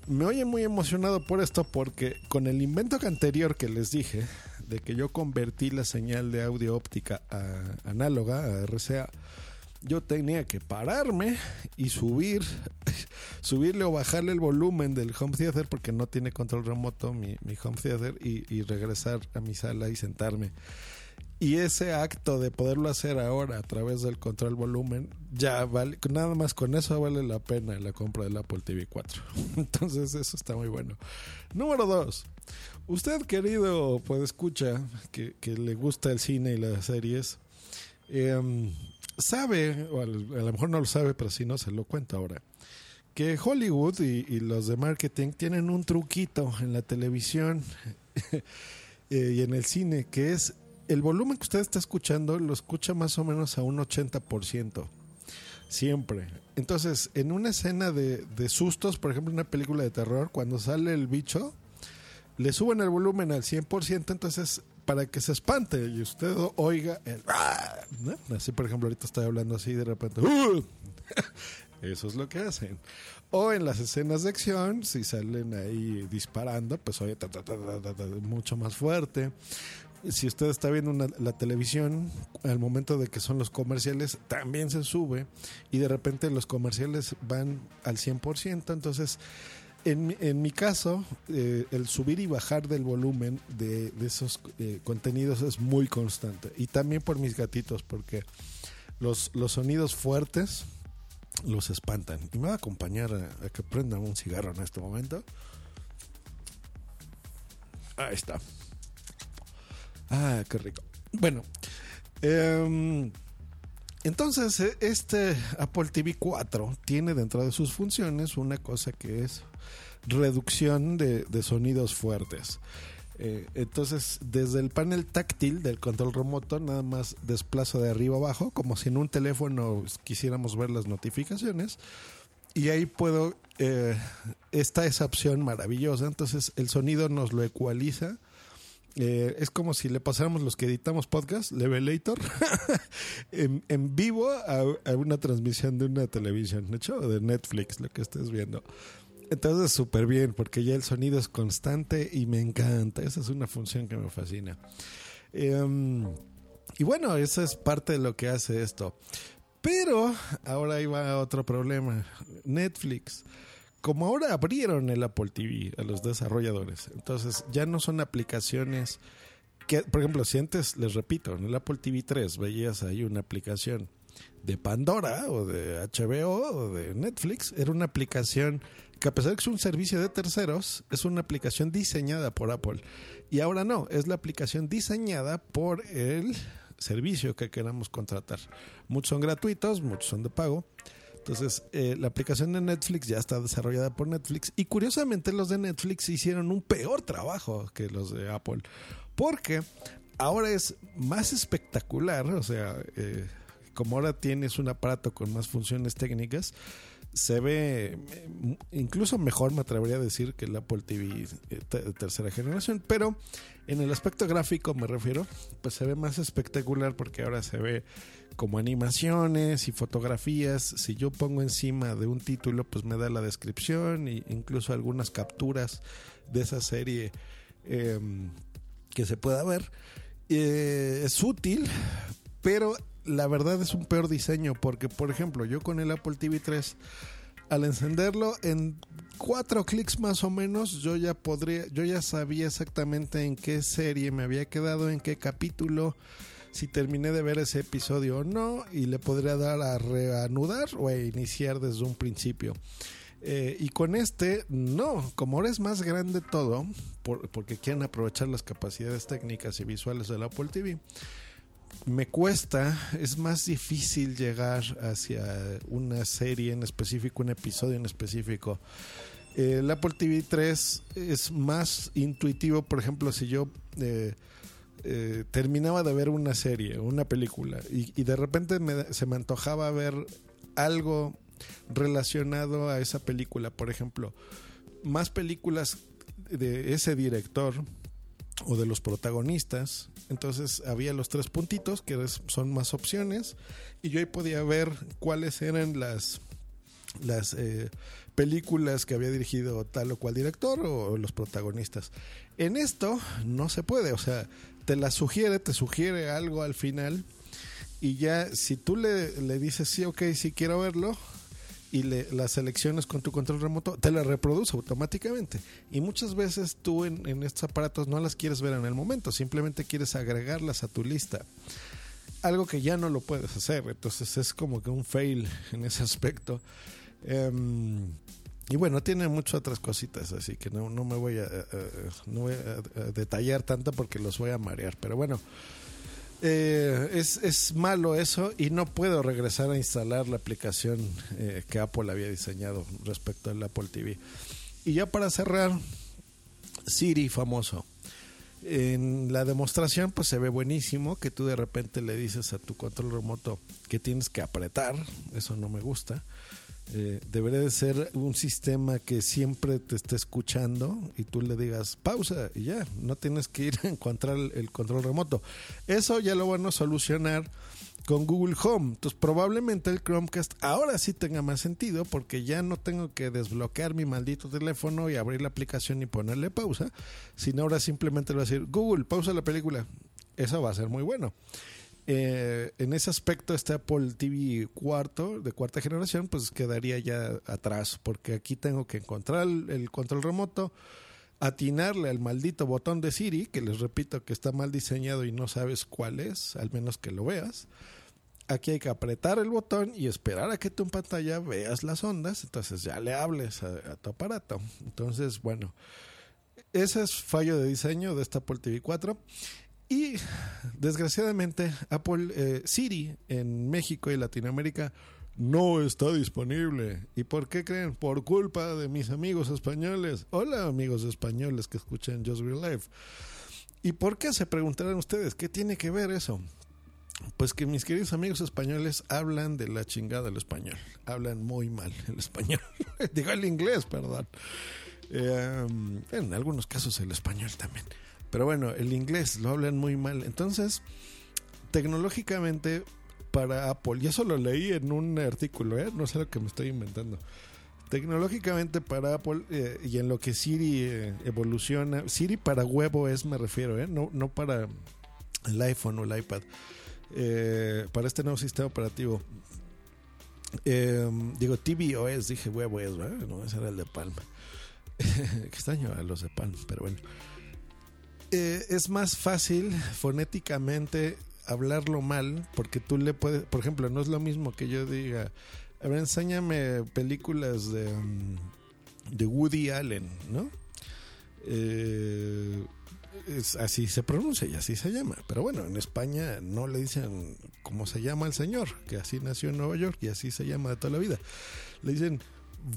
Me oye muy emocionado por esto porque con el invento anterior que les dije de que yo convertí la señal de audio óptica a análoga, a RCA, yo tenía que pararme y subir, subirle o bajarle el volumen del home theater porque no tiene control remoto mi, home theater y, regresar a mi sala y sentarme. Y ese acto de poderlo hacer ahora a través del control volumen, ya vale, nada más con eso vale la pena la compra del Apple TV 4. Entonces eso está muy bueno. Número 2. Usted, querido, pues escucha que, le gusta el cine y las series, em, sabe, o a lo mejor no lo sabe, pero si no, se lo cuento ahora, que Hollywood y, los de marketing tienen un truquito en la televisión eh, y en el cine, que es el volumen que usted está escuchando, lo escucha más o menos a un 80%. Siempre. Entonces, en una escena de, de sustos, por ejemplo, una película de terror, cuando sale el bicho, le suben el volumen al 100%, entonces para que se espante y usted oiga el... ¿no? Así, por ejemplo, ahorita estoy hablando así de repente... ¡Uh! Eso es lo que hacen. O en las escenas de acción, si salen ahí disparando, pues oye, mucho más fuerte. Si usted está viendo la televisión, al momento de que son los comerciales, también se sube y de repente los comerciales van al 100%. Entonces, en, en mi caso, eh, el subir y bajar del volumen de, esos eh, contenidos es muy constante. Y también por mis gatitos, porque los, los sonidos fuertes los espantan. Y me va a acompañar a, que prendan un cigarro en este momento. Ahí está. Ah, qué rico. Bueno, eh, entonces eh, este Apple TV 4 tiene dentro de sus funciones una cosa que es reducción de, sonidos fuertes. Eh, entonces, desde el panel táctil del control remoto, nada más desplazo de arriba abajo, como si en un teléfono quisiéramos ver las notificaciones. Y ahí puedo, eh, está esa opción maravillosa. Entonces, el sonido nos lo ecualiza. Eh, es como si le pasáramos los que editamos podcast, Levelator, en, en, vivo a, una transmisión de una televisión, hecho, de Netflix, lo que estés viendo. Entonces, súper bien, porque ya el sonido es constante y me encanta. Esa es una función que me fascina. Um, y bueno, eso es parte de lo que hace esto. Pero ahora ahí va otro problema. Netflix. Como ahora abrieron el Apple TV a los desarrolladores, entonces ya no son aplicaciones que, por ejemplo, si antes, les repito, en el Apple TV 3 veías ahí una aplicación de Pandora o de HBO o de Netflix, era una aplicación que a pesar de que es un servicio de terceros, es una aplicación diseñada por Apple. Y ahora no, es la aplicación diseñada por el servicio que queramos contratar. Muchos son gratuitos, muchos son de pago. Entonces, eh, la aplicación de Netflix ya está desarrollada por Netflix y curiosamente los de Netflix hicieron un peor trabajo que los de Apple. Porque ahora es más espectacular, o sea, eh, como ahora tienes un aparato con más funciones técnicas, se ve incluso mejor, me atrevería a decir, que el Apple TV de tercera generación, pero en el aspecto gráfico me refiero, pues se ve más espectacular porque ahora se ve como animaciones y fotografías. Si yo pongo encima de un título, pues me da la descripción e incluso algunas capturas de esa serie eh, que se pueda ver. Eh, es útil, pero la verdad es un peor diseño porque, por ejemplo, yo con el Apple TV 3, al encenderlo en cuatro clics más o menos, yo ya podría, yo ya sabía exactamente en qué serie me había quedado, en qué capítulo, si terminé de ver ese episodio o no, y le podría dar a reanudar o a iniciar desde un principio. Eh, y con este, no, como ahora es más grande todo, por, porque quieren aprovechar las capacidades técnicas y visuales del Apple TV, me cuesta, es más difícil llegar hacia una serie en específico, un episodio en específico. El Apple TV 3 es más intuitivo, por ejemplo, si yo eh, eh, terminaba de ver una serie, una película, y, de repente se me antojaba ver algo relacionado a esa película, por ejemplo, más películas de ese director o de los protagonistas. Entonces había los tres puntitos que son más opciones y yo ahí podía ver cuáles eran las las eh, películas que había dirigido tal o cual director o, los protagonistas. En esto no se puede, o sea, te la sugiere, te sugiere algo al final y ya si tú le, le dices sí, ok, sí quiero verlo, y le, las selecciones con tu control remoto, te la reproduce automáticamente. Y muchas veces tú en, en, estos aparatos no las quieres ver en el momento, simplemente quieres agregarlas a tu lista. Algo que ya no lo puedes hacer, entonces es como que un fail en ese aspecto. Um, y bueno, tiene muchas otras cositas, así que no, no me voy a, no voy a, a detallar tanto porque los voy a marear. Pero bueno, eh, es, es, malo eso y no puedo regresar a instalar la aplicación eh, que Apple había diseñado respecto al Apple TV. Y ya para cerrar, Siri famoso. En la demostración, pues se ve buenísimo que tú de repente le dices a tu control remoto que tienes que apretar. Eso no me gusta. Eh, debería de ser un sistema que siempre te esté escuchando y tú le digas pausa y ya, no tienes que ir a encontrar el, control remoto. Eso ya lo van a solucionar con Google Home. Entonces probablemente el Chromecast ahora sí tenga más sentido porque ya no tengo que desbloquear mi maldito teléfono y abrir la aplicación y ponerle pausa, sino ahora simplemente le voy a decir Google, pausa la película. Eso va a ser muy bueno. Eh, en ese aspecto este Apple TV cuarto de cuarta generación pues quedaría ya atrás porque aquí tengo que encontrar el, control remoto atinarle al maldito botón de Siri que les repito que está mal diseñado y no sabes cuál es al menos que lo veas. Aquí hay que apretar el botón y esperar a que en pantalla veas las ondas entonces ya le hables a, a tu aparato. Entonces bueno ese es fallo de diseño de esta Apple TV 4 y desgraciadamente Apple eh, Siri en México y Latinoamérica no está disponible. ¿Y por qué creen? Por culpa de mis amigos españoles. Hola amigos españoles que escuchan Just Real Life. ¿Y por qué se preguntarán ustedes? ¿Qué tiene que ver eso? Pues que mis queridos amigos españoles hablan de la chingada el español. Hablan muy mal el español. Digo el inglés, perdón. Eh, en algunos casos el español también. Pero bueno, el inglés lo hablan muy mal. Entonces, tecnológicamente para Apple, y eso lo leí en un artículo, ¿eh? no sé lo que me estoy inventando. Tecnológicamente para Apple eh, y en lo que Siri eh, evoluciona, Siri para huevo es, me refiero, ¿eh? no, no para el iPhone o el iPad, para este nuevo sistema operativo. digo, tvOS, dije huevo es, ¿verdad? No, ese era el de Palm. que extraño a los de Palm, pero bueno. Eh, es más fácil fonéticamente hablarlo mal porque tú le puedes, por ejemplo, no es lo mismo que yo diga, a ver, enséñame películas de, um, de Woody Allen, ¿no? Eh, es, así se pronuncia y así se llama. Pero bueno, en España no le dicen cómo se llama el señor, que así nació en Nueva York y así se llama de toda la vida. Le dicen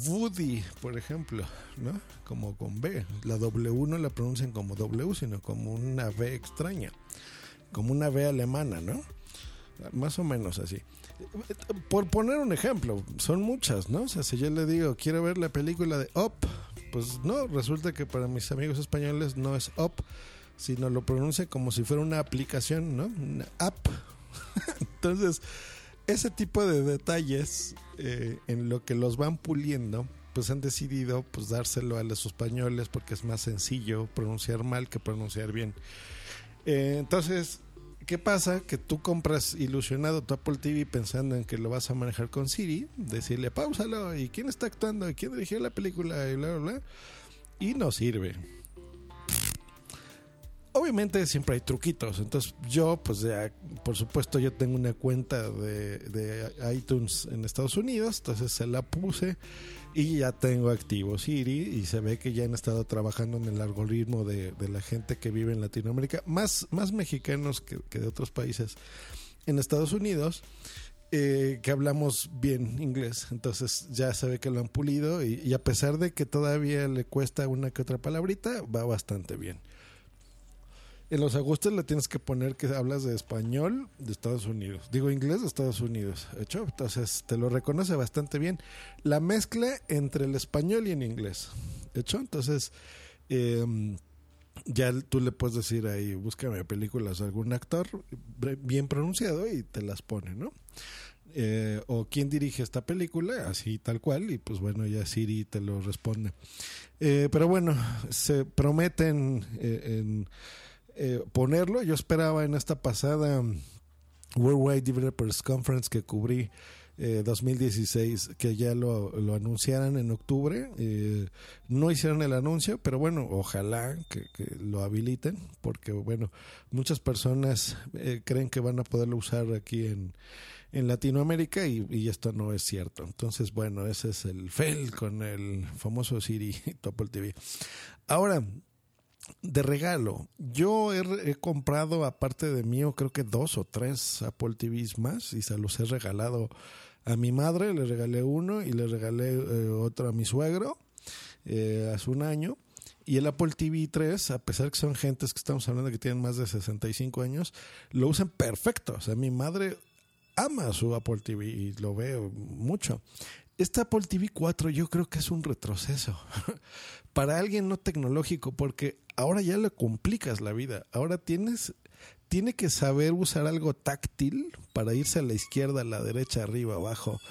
Woody, por ejemplo, ¿no? Como con B. La W no la pronuncian como W, sino como una B extraña. Como una B alemana, ¿no? Más o menos así. Por poner un ejemplo, son muchas, ¿no? O sea, si yo le digo, quiero ver la película de Up, pues no, resulta que para mis amigos españoles no es Up, sino lo pronuncia como si fuera una aplicación, ¿no? Una app. Entonces, ese tipo de detalles eh, en lo que los van puliendo pues han decidido pues dárselo a los españoles porque es más sencillo pronunciar mal que pronunciar bien. Eh, entonces ¿qué pasa? que tú compras ilusionado tu Apple TV pensando en que lo vas a manejar con Siri decirle pausalo y quién está actuando y quién dirigió la película y bla bla bla y no sirve obviamente siempre hay truquitos. Entonces yo, pues por supuesto, yo tengo una cuenta de, iTunes en Estados Unidos, entonces se la puse y ya tengo activo Siri y se ve que ya han estado trabajando en el algoritmo de, la gente que vive en Latinoamérica, más, más mexicanos que, de otros países en Estados Unidos. Eh, que hablamos bien inglés, entonces ya se ve que lo han pulido y a pesar de que todavía le cuesta una que otra palabrita, va bastante bien en los ajustes le tienes que poner que hablas de español de Estados Unidos. Digo inglés de Estados Unidos. ¿Hecho? Entonces te lo reconoce bastante bien. La mezcla entre el español y en inglés. ¿Hecho? Entonces em, ya tú le puedes decir ahí, búscame películas de algún actor bien pronunciado y te las pone, ¿no? Eh, o quién dirige esta película, así tal cual, y pues bueno, ya Siri te lo responde. Eh, pero bueno, se prometen eh, en eh, ponerlo. Yo esperaba en esta pasada um, Worldwide Developers Conference que cubrí 2016 eh, que ya lo, lo anunciaran en octubre. Eh, no hicieron el anuncio, pero bueno, ojalá que, lo habiliten, porque bueno, muchas personas creen que van a poderlo usar aquí en, en Latinoamérica y, esto no es cierto. Entonces, bueno, ese es el fail con el famoso Siri Apple TV. Ahora, de regalo. Yo he, comprado, aparte de mío, creo que dos o tres Apple TVs más y se los he regalado a mi madre, le regalé uno y le regalé eh, otro a mi suegro eh, hace un año. Y el Apple TV 3, a pesar que son gentes que estamos hablando que tienen más de 65 años, lo usan perfecto. O sea, mi madre ama su Apple TV y lo veo mucho. Este Apple TV 4 yo creo que es un retroceso para alguien no tecnológico porque ahora ya le complicas la vida. Ahora tienes tiene que saber usar algo táctil para irse a la izquierda, a la derecha, arriba, abajo.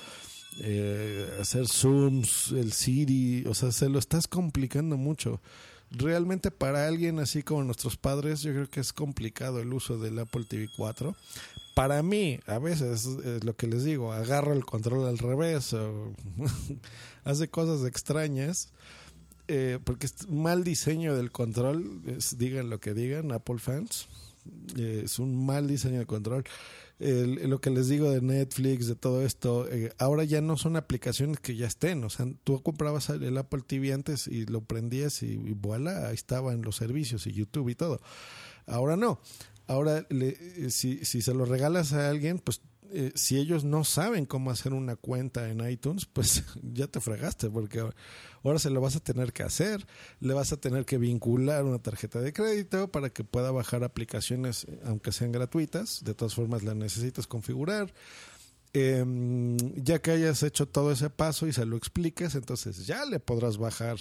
Eh, hacer zooms, el Siri, o sea, se lo estás complicando mucho. Realmente para alguien así como nuestros padres, yo creo que es complicado el uso del Apple TV 4. Para mí, a veces, es lo que les digo, agarro el control al revés hace cosas extrañas. Eh, porque es mal diseño del control, digan lo que digan, Apple fans eh, es un mal diseño de control. lo que les digo de Netflix, de todo esto, eh, ahora ya no son aplicaciones que ya estén. O sea, tú comprabas el Apple TV antes y lo prendías y, voilà, ahí estaban los servicios y YouTube y todo. Ahora no. Ahora, le, si, si se lo regalas a alguien, pues eh, si ellos no saben cómo hacer una cuenta en iTunes, pues ya te fregaste, porque ahora se lo vas a tener que hacer, le vas a tener que vincular una tarjeta de crédito para que pueda bajar aplicaciones, aunque sean gratuitas, de todas formas la necesitas configurar. Em, ya que hayas hecho todo ese paso y se lo expliques, entonces ya le podrás bajar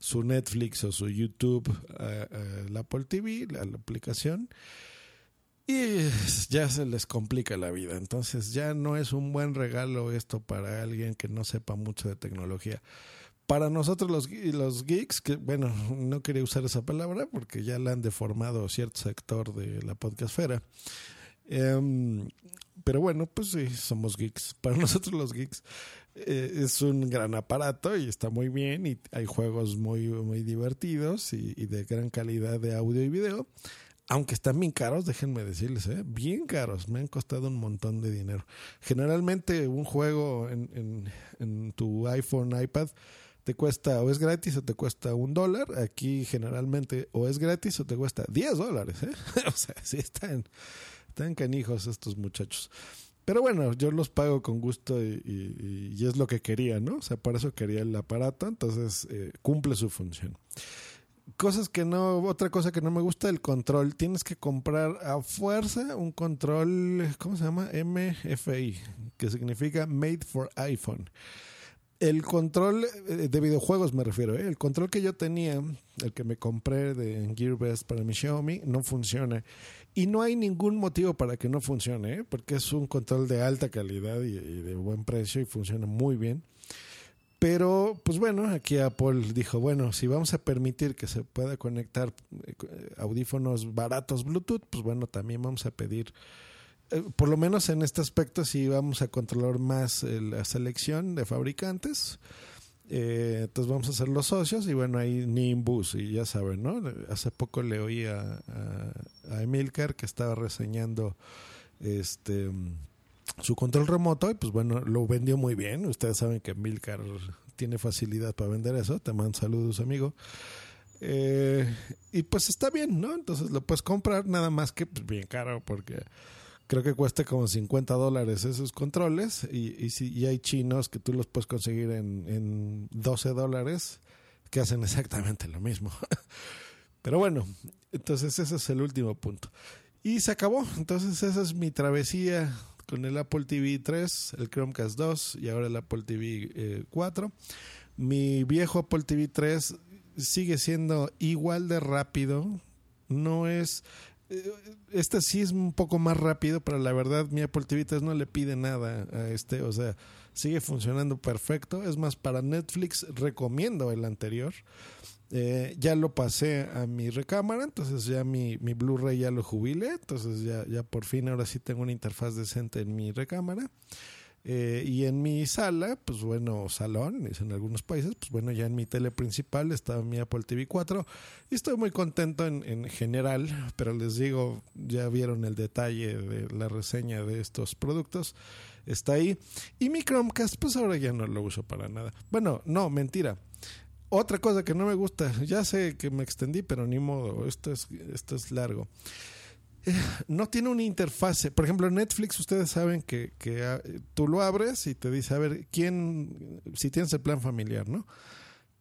su Netflix o su YouTube a, la Apple TV, a la aplicación y ya se les complica la vida. Entonces ya no es un buen regalo esto para alguien que no sepa mucho de tecnología. Para nosotros los, los geeks, que bueno, no quería usar esa palabra porque ya la han deformado cierto sector de la podcastfera. Em, pero bueno, pues sí, somos geeks. Para nosotros los geeks eh, es un gran aparato y está muy bien y hay juegos muy, muy divertidos y, y de gran calidad de audio y video aunque están bien caros, déjenme decirles, ¿eh? bien caros, me han costado un montón de dinero. Generalmente un juego en, en, tu iPhone, iPad, te cuesta o es gratis o te cuesta un dólar. Aquí generalmente o es gratis o te cuesta 10 dólares. ¿eh? o sea, sí están, están canijos estos muchachos. Pero bueno, yo los pago con gusto y, es lo que quería, ¿no? O sea, para eso quería el aparato, entonces eh, cumple su función cosas que no, otra cosa que no me gusta, el control. Tienes que comprar a fuerza un control, ¿cómo se llama? MFI, que significa Made for iPhone. El control eh, de videojuegos me refiero, ¿eh? el control que yo tenía, el que me compré de Gearbest para mi Xiaomi, no funciona. Y no hay ningún motivo para que no funcione, ¿eh? porque es un control de alta calidad y de buen precio y funciona muy bien. Pero, pues bueno, aquí Apple dijo, bueno, si vamos a permitir que se pueda conectar eh, audífonos baratos Bluetooth, pues bueno, también vamos a pedir, eh, por lo menos en este aspecto, si vamos a controlar más la selección de fabricantes. Eh, entonces vamos a ser los socios y bueno, hay Nimbus y ya saben, ¿no? Hace poco le oí a, a, a Emilcar que estaba reseñando este su control remoto y pues bueno, lo vendió muy bien. Ustedes saben que Milcar tiene facilidad para vender eso. Te mando saludos, amigo. Eh, y pues está bien, ¿no? Entonces lo puedes comprar nada más que pues, bien caro porque creo que cuesta como 50 dólares esos controles y, y, si, y hay chinos que tú los puedes conseguir en, en 12 dólares que hacen exactamente lo mismo. Pero bueno, entonces ese es el último punto. Y se acabó. Entonces esa es mi travesía con el Apple TV 3, el Chromecast 2 y ahora el Apple TV 4. Eh, Mi viejo Apple TV 3 sigue siendo igual de rápido. No es. Eh, este sí es un poco más rápido, pero la verdad mi Apple TV 3 no le pide nada a este. O sea, sigue funcionando perfecto. Es más, para Netflix recomiendo el anterior. Eh, ya lo pasé a mi recámara, entonces ya mi, mi Blu-ray ya lo jubilé, entonces ya, ya por fin ahora sí tengo una interfaz decente en mi recámara. Eh, y en mi sala, pues bueno, salón, en algunos países, pues bueno, ya en mi tele principal está mi Apple TV 4 y estoy muy contento en, en general, pero les digo, ya vieron el detalle de la reseña de estos productos, está ahí. Y mi Chromecast, pues ahora ya no lo uso para nada. Bueno, no, mentira. Otra cosa que no me gusta, ya sé que me extendí, pero ni modo, esto es, esto es largo. Eh, no tiene una interfase. Por ejemplo, Netflix, ustedes saben que, ah, tú lo abres y te dice, a ver, ¿quién, si tienes el plan familiar, ¿no?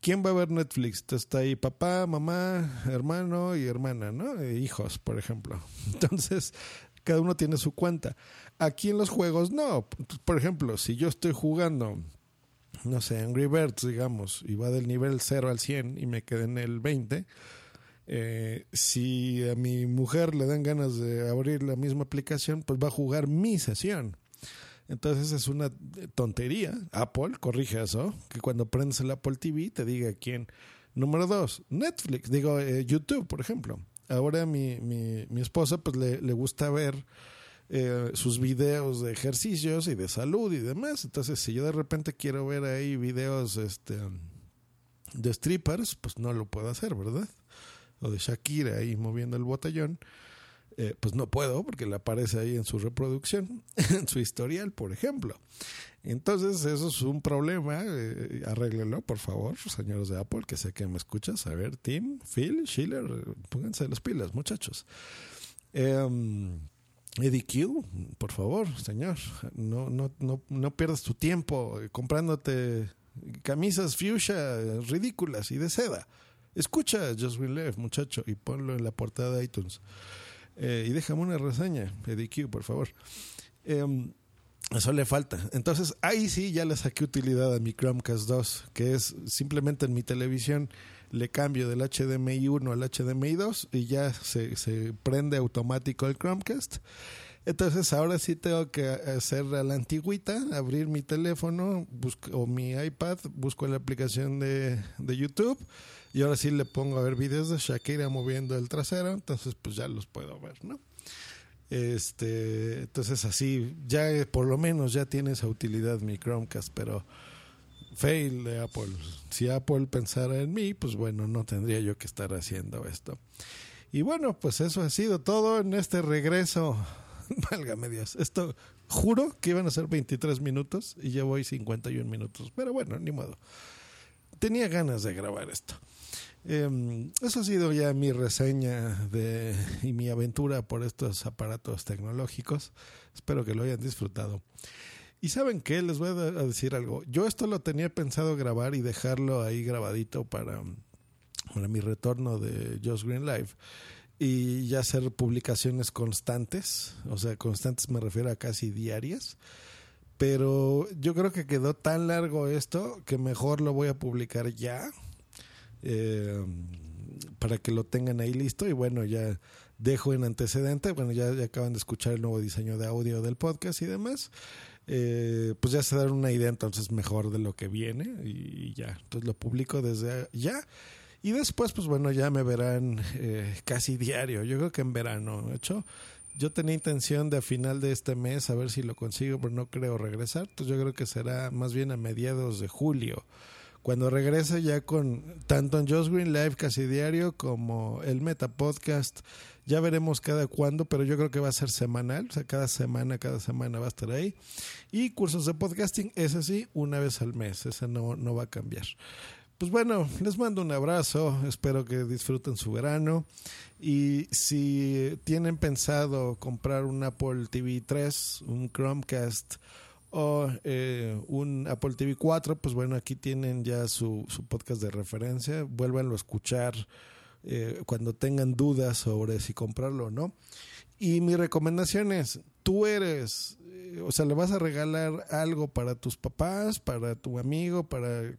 ¿quién va a ver Netflix? Está ahí papá, mamá, hermano y hermana, ¿no? E hijos, por ejemplo. Entonces, cada uno tiene su cuenta. Aquí en los juegos, no. Por ejemplo, si yo estoy jugando, no sé, Angry Birds, digamos, y va del nivel 0 al 100 y me quedé en el 20, eh, si a mi mujer le dan ganas de abrir la misma aplicación, pues va a jugar mi sesión. Entonces es una tontería. Apple, corrige eso, que cuando prendes el Apple TV te diga quién. Número dos, Netflix, digo eh, YouTube, por ejemplo. Ahora mi, mi, mi esposa pues le, le gusta ver eh, sus videos de ejercicios y de salud y demás. Entonces si yo de repente quiero ver ahí videos este, de strippers, pues no lo puedo hacer, ¿verdad? O de Shakira ahí moviendo el botellón eh, pues no puedo porque le aparece ahí en su reproducción, en su historial, por ejemplo. Entonces, eso es un problema. Eh, por favor, señores de Apple, que sé que me escuchas. A ver, Tim, Phil, Schiller, pónganse las pilas, muchachos. Eh, Eddie Q, por favor, señor, no, no, no, no pierdas tu tiempo comprándote camisas fuchsia ridículas y de seda. Escucha Just Live, muchacho, y ponlo en la portada de iTunes. Eh, y déjame una reseña, EDQ, por favor. Em, eso le falta. Entonces, ahí sí ya le saqué utilidad a mi Chromecast 2, que es simplemente en mi televisión le cambio del HDMI 1 al HDMI 2 y ya se, se prende automático el Chromecast. Entonces ahora sí tengo que hacer a la antigüita, abrir mi teléfono busco, o mi iPad, busco la aplicación de, de YouTube y ahora sí le pongo a ver videos de Shakira moviendo el trasero, entonces pues ya los puedo ver, ¿no? Este, entonces así, ya por lo menos ya tiene esa utilidad mi Chromecast, pero fail de Apple. Si Apple pensara en mí, pues bueno, no tendría yo que estar haciendo esto. Y bueno, pues eso ha sido todo en este regreso. Válgame Dios. Esto juro que iban a ser 23 minutos y ya voy 51 minutos. Pero bueno, ni modo. Tenía ganas de grabar esto. Eh, eso ha sido ya mi reseña de, y mi aventura por estos aparatos tecnológicos. Espero que lo hayan disfrutado. Y saben qué, les voy a decir algo. Yo esto lo tenía pensado grabar y dejarlo ahí grabadito para, para mi retorno de Just Green Live y ya hacer publicaciones constantes. O sea, constantes me refiero a casi diarias. Pero yo creo que quedó tan largo esto que mejor lo voy a publicar ya eh, para que lo tengan ahí listo y bueno, ya dejo en antecedente, bueno, ya, acaban de escuchar el nuevo diseño de audio del podcast y demás, eh, pues ya se dan una idea entonces mejor de lo que viene y ya, entonces lo publico desde ya. Y después, pues bueno, ya me verán eh, casi diario. Yo creo que en verano, ¿de hecho. Yo tenía intención de a final de este mes a ver si lo consigo, pero no creo regresar. Entonces yo creo que será más bien a mediados de julio cuando regrese ya con tanto en Just Green Live casi diario como el Meta Podcast, ya veremos cada cuándo, pero yo creo que va a ser semanal, o sea, cada semana, cada semana va a estar ahí. Y cursos de podcasting, ese sí, una vez al mes, ese no, no va a cambiar. Pues bueno, les mando un abrazo, espero que disfruten su verano y si tienen pensado comprar un Apple TV 3, un Chromecast, o eh, un Apple TV 4, pues bueno, aquí tienen ya su, su podcast de referencia. Vuélvanlo a escuchar eh, cuando tengan dudas sobre si comprarlo o no. Y mi recomendación es, tú eres, eh, o sea, le vas a regalar algo para tus papás, para tu amigo, para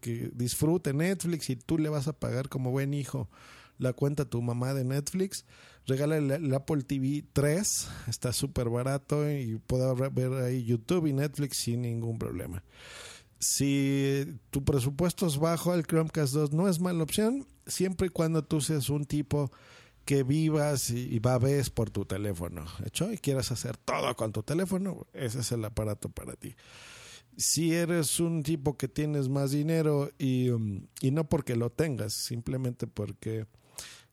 que disfrute Netflix y tú le vas a pagar como buen hijo la cuenta a tu mamá de Netflix regala el, Apple TV 3, está súper barato y puedo ver ahí YouTube y Netflix sin ningún problema. Si tu presupuesto es bajo, el Chromecast 2 no es mala opción, siempre y cuando tú seas un tipo que vivas y, y babes por tu teléfono, ¿hecho? Y quieras hacer todo con tu teléfono, ese es el aparato para ti. Si eres un tipo que tienes más dinero y, um, y no porque lo tengas, simplemente porque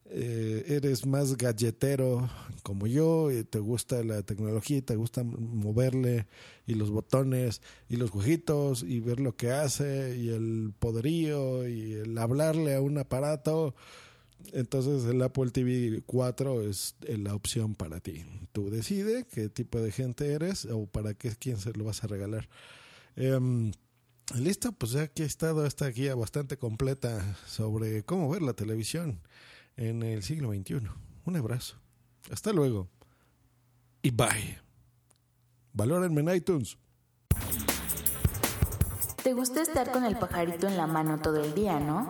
eh, eres más galletero como yo y te gusta la tecnología y te gusta moverle y los botones y los jueguitos y ver lo que hace y el poderío y el hablarle a un aparato, entonces el Apple TV 4 es la opción para ti. Tú decides qué tipo de gente eres o para qué quién se lo vas a regalar. Em, Listo, pues ya aquí ha estado esta guía bastante completa sobre cómo ver la televisión en el siglo XXI. Un abrazo. Hasta luego. Y bye. Valórenme en iTunes. ¿Te gusta estar con el pajarito en la mano todo el día, no?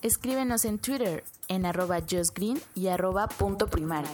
Escríbenos en Twitter en arroba justgreen y arroba punto primario.